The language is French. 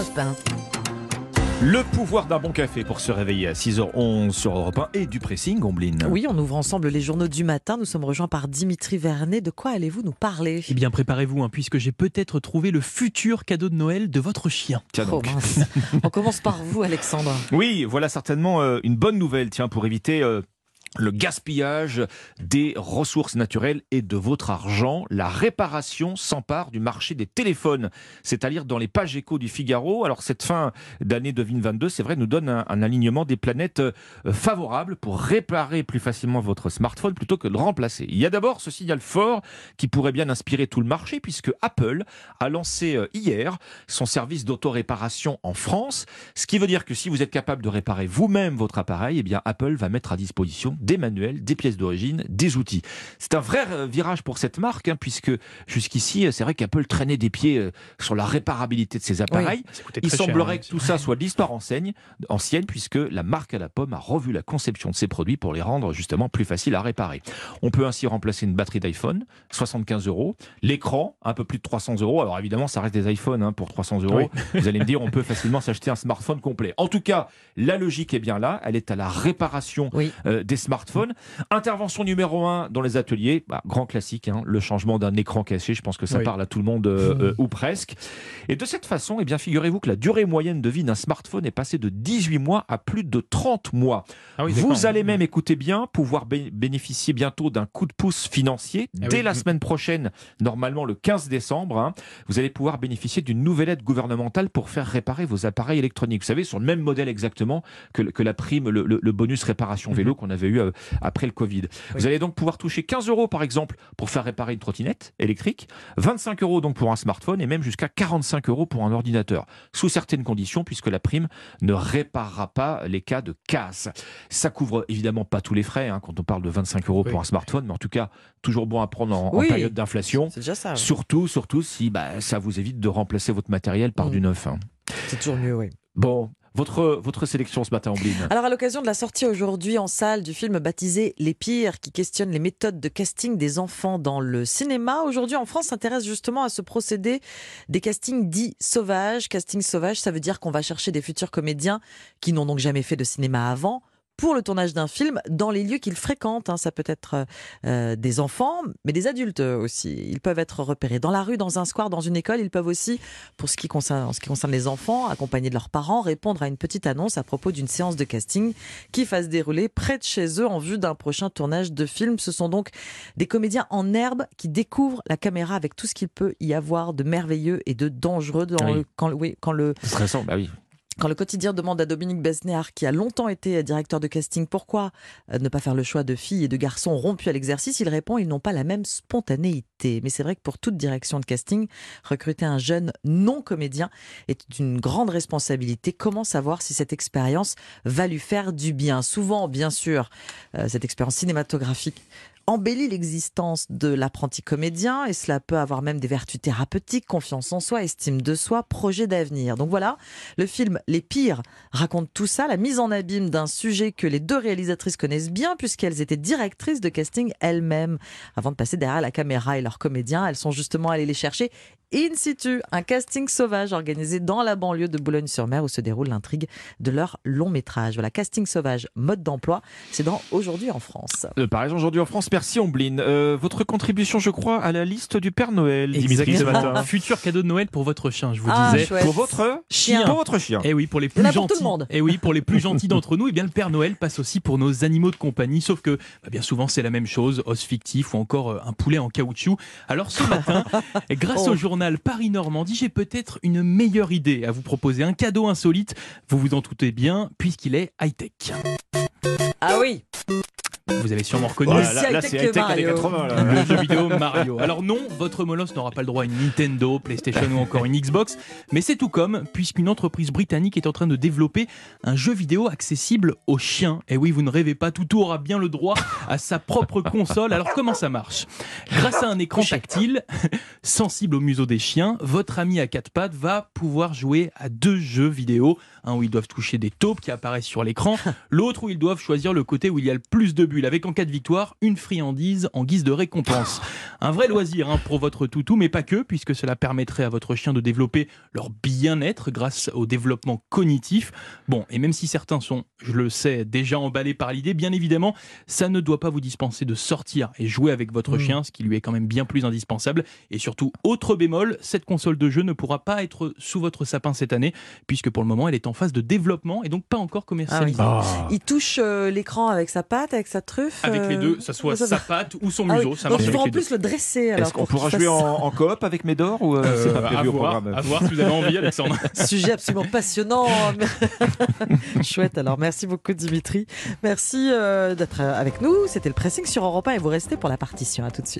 Europe 1. Le pouvoir d'un bon café pour se réveiller à 6h11 sur Europe 1 et du pressing, Gombline. Oui, on ouvre ensemble les journaux du matin. Nous sommes rejoints par Dimitri Vernet. De quoi allez-vous nous parler? Eh bien, préparez-vous, hein, puisque j'ai peut-être trouvé le futur cadeau de Noël de votre chien. Tiens Oh donc. mince. On commence par vous, Alexandre. Oui, voilà certainement euh, une bonne nouvelle, tiens, pour éviter euh, le gaspillage des ressources naturelles et de votre argent. La réparation s'empare du marché des téléphones. C'est à lire dans les pages écho du Figaro. Alors, cette fin d'année 2022, c'est vrai, nous donne un, alignement des planètes euh, favorables pour réparer plus facilement votre smartphone plutôt que de le remplacer. Il y a d'abord ce signal fort qui pourrait bien inspirer tout le marché puisque Apple a lancé euh, hier son service d'autoréparation en France. Ce qui veut dire que si vous êtes capable de réparer vous-même votre appareil, eh bien Apple va mettre à disposition des manuels, des pièces d'origine, des outils. C'est un vrai euh, virage pour cette marque, hein, puisque jusqu'ici, euh, c'est vrai qu'Apple traînait des pieds euh, sur la réparabilité de ses appareils. Il cher, semblerait hein, que tout ça soit de l'histoire ancienne, puisque la marque à la pomme a revu la conception de ses produits pour les rendre justement plus faciles à réparer. On peut ainsi remplacer une batterie d'iPhone, 75 euros, l'écran, un peu plus de 300 euros. Alors évidemment, ça reste des iPhones hein, pour 300 euros. Vous allez me dire, on peut facilement s'acheter un smartphone complet. En tout cas, la logique est bien là. Elle est à la réparation Oui. euh, des smartphones. Intervention numéro un dans les ateliers, bah, grand classique, hein, le changement d'un écran caché. Je pense que ça Oui. parle à tout le monde euh, euh, ou presque. Et de cette façon, eh bien, figurez-vous que la durée moyenne de vie d'un smartphone est passée de 18 mois à plus de 30 mois. Ah oui. Vous allez même, écoutez bien, pouvoir bé- bénéficier bientôt d'un coup de pouce financier. Ah Dès oui. la semaine prochaine, normalement le 15 décembre, hein, vous allez pouvoir bénéficier d'une nouvelle aide gouvernementale pour faire réparer vos appareils électroniques. Vous savez, sur le même modèle exactement que, la prime, le, le- le bonus réparation vélo qu'on avait eu euh, après le Covid. Vous allez donc pouvoir toucher 15 euros par exemple pour faire réparer une trottinette électrique, 25 euros donc pour un smartphone et même jusqu'à 45 euros pour un ordinateur, sous certaines conditions puisque la prime ne réparera pas les cas de casse. Ça couvre évidemment pas tous les frais hein, quand on parle de 25 euros Oui. pour un smartphone, mais en tout cas toujours bon à prendre en, période d'inflation. C'est déjà ça. Surtout, surtout si bah, ça vous évite de remplacer votre matériel par Mm. du neuf. hein. C'est toujours mieux, oui. Bon, votre, votre sélection ce matin, Ombline. Alors, à l'occasion de la sortie aujourd'hui en salle du film baptisé Les Pires, qui questionne les méthodes de casting des enfants dans le cinéma, aujourd'hui en France s'intéresse justement à ce procédé des castings dits sauvages. Casting sauvage, ça veut dire qu'on va chercher des futurs comédiens qui n'ont donc jamais fait de cinéma avant pour le tournage d'un film dans les lieux qu'ils fréquentent. hein. Ça peut être euh, des enfants, mais des adultes aussi. Ils peuvent être repérés dans la rue, dans un square, dans une école. Ils peuvent aussi, pour ce qui concerne, en ce qui concerne les enfants, accompagnés de leurs parents, répondre à une petite annonce à propos d'une séance de casting qui va se dérouler près de chez eux en vue d'un prochain tournage de film. Ce sont donc des comédiens en herbe qui découvrent la caméra avec tout ce qu'il peut y avoir de merveilleux et de dangereux dans Oui. le, quand, le- oui, quand le Stressant, bah oui. Quand le quotidien demande à Dominique Besnéard, qui a longtemps été directeur de casting, pourquoi euh, ne pas faire le choix de filles et de garçons rompus à l'exercice, il répond ils n'ont pas la même spontanéité. Mais c'est vrai que pour toute direction de casting, recruter un jeune non comédien est une grande responsabilité. Comment savoir si cette expérience va lui faire du bien? Souvent, bien sûr, euh, cette expérience cinématographique embellit l'existence de l'apprenti comédien et cela peut avoir même des vertus thérapeutiques, confiance en soi, estime de soi, projet d'avenir. Donc voilà, le film Les Pires raconte tout ça, la mise en abîme d'un sujet que les deux réalisatrices connaissent bien puisqu'elles étaient directrices de casting elles-mêmes. Avant de passer derrière la caméra et leurs comédiens, elles sont justement allées les chercher in situ, un casting sauvage organisé dans la banlieue de Boulogne-sur-Mer où se déroule l'intrigue de leur long métrage. Voilà, casting sauvage, mode d'emploi, c'est dans Aujourd'hui en France. Euh, par exemple, aujourd'hui en France, merci Ombline. Euh, votre contribution, je crois, à la liste du Père Noël, Dimitri, ce matin. Futur cadeau de Noël pour votre chien, je vous Ah, disais. chouette. Pour votre Chien. Pour votre chien. Et oui, pour les plus a pour tout gentils. le monde. Et oui, pour les plus gentils d'entre nous, et bien le Père Noël passe aussi pour nos animaux de compagnie, sauf que bah, bien souvent c'est la même chose, os fictif ou encore euh, un poulet en caoutchouc. Alors ce matin, grâce Oh. au journal Paris Normandie, j'ai peut-être une meilleure idée à vous proposer, un cadeau insolite. Vous vous en doutez bien, puisqu'il est high tech. Ah oui, Vous avez sûrement reconnu. Là, là, c'est années Mario. 80. là. le jeu vidéo Mario. Alors non, votre molosse n'aura pas le droit à une Nintendo, PlayStation ou encore une Xbox, mais c'est tout comme, puisqu'une entreprise britannique est en train de développer un jeu vidéo accessible aux chiens. Et oui, vous ne rêvez pas, Toutou aura bien le droit à sa propre console. Alors comment ça marche? Grâce à un écran tactile, sensible au museau des chiens, votre ami à quatre pattes va pouvoir jouer à deux jeux vidéo. Un où ils doivent toucher des taupes qui apparaissent sur l'écran, l'autre où ils doivent choisir le côté où il y a le plus de buts avec en cas de victoire une friandise en guise de récompense. Un vrai loisir hein, pour votre toutou, mais pas que, puisque cela permettrait à votre chien de développer leur bien-être grâce au développement cognitif. Bon, et même si certains sont, je le sais, déjà emballés par l'idée, bien évidemment, ça ne doit pas vous dispenser de sortir et jouer avec votre Mmh. chien, ce qui lui est quand même bien plus indispensable. Et surtout, autre bémol, cette console de jeu ne pourra pas être sous votre sapin cette année, puisque pour le moment, elle est en phase de développement et donc pas encore commercialisée. Ah. Il touche euh, l'écran avec sa patte, avec sa truffe. Avec les euh, deux, ça soit ça sa patte ou son Ah oui. museau, ça Donc marche il faut avec en plus le dresser. alors, Est-ce qu'on pour pourra jouer en, en coop avec Médor ou euh, c'est pas Euh, prévu à au voir, programme à voir si vous avez envie, Alexandre. Sujet absolument passionnant. Chouette. Alors merci beaucoup Dimitri. Merci euh, d'être avec nous. C'était le pressing sur Europe 1 et vous restez pour la partition. À tout de suite.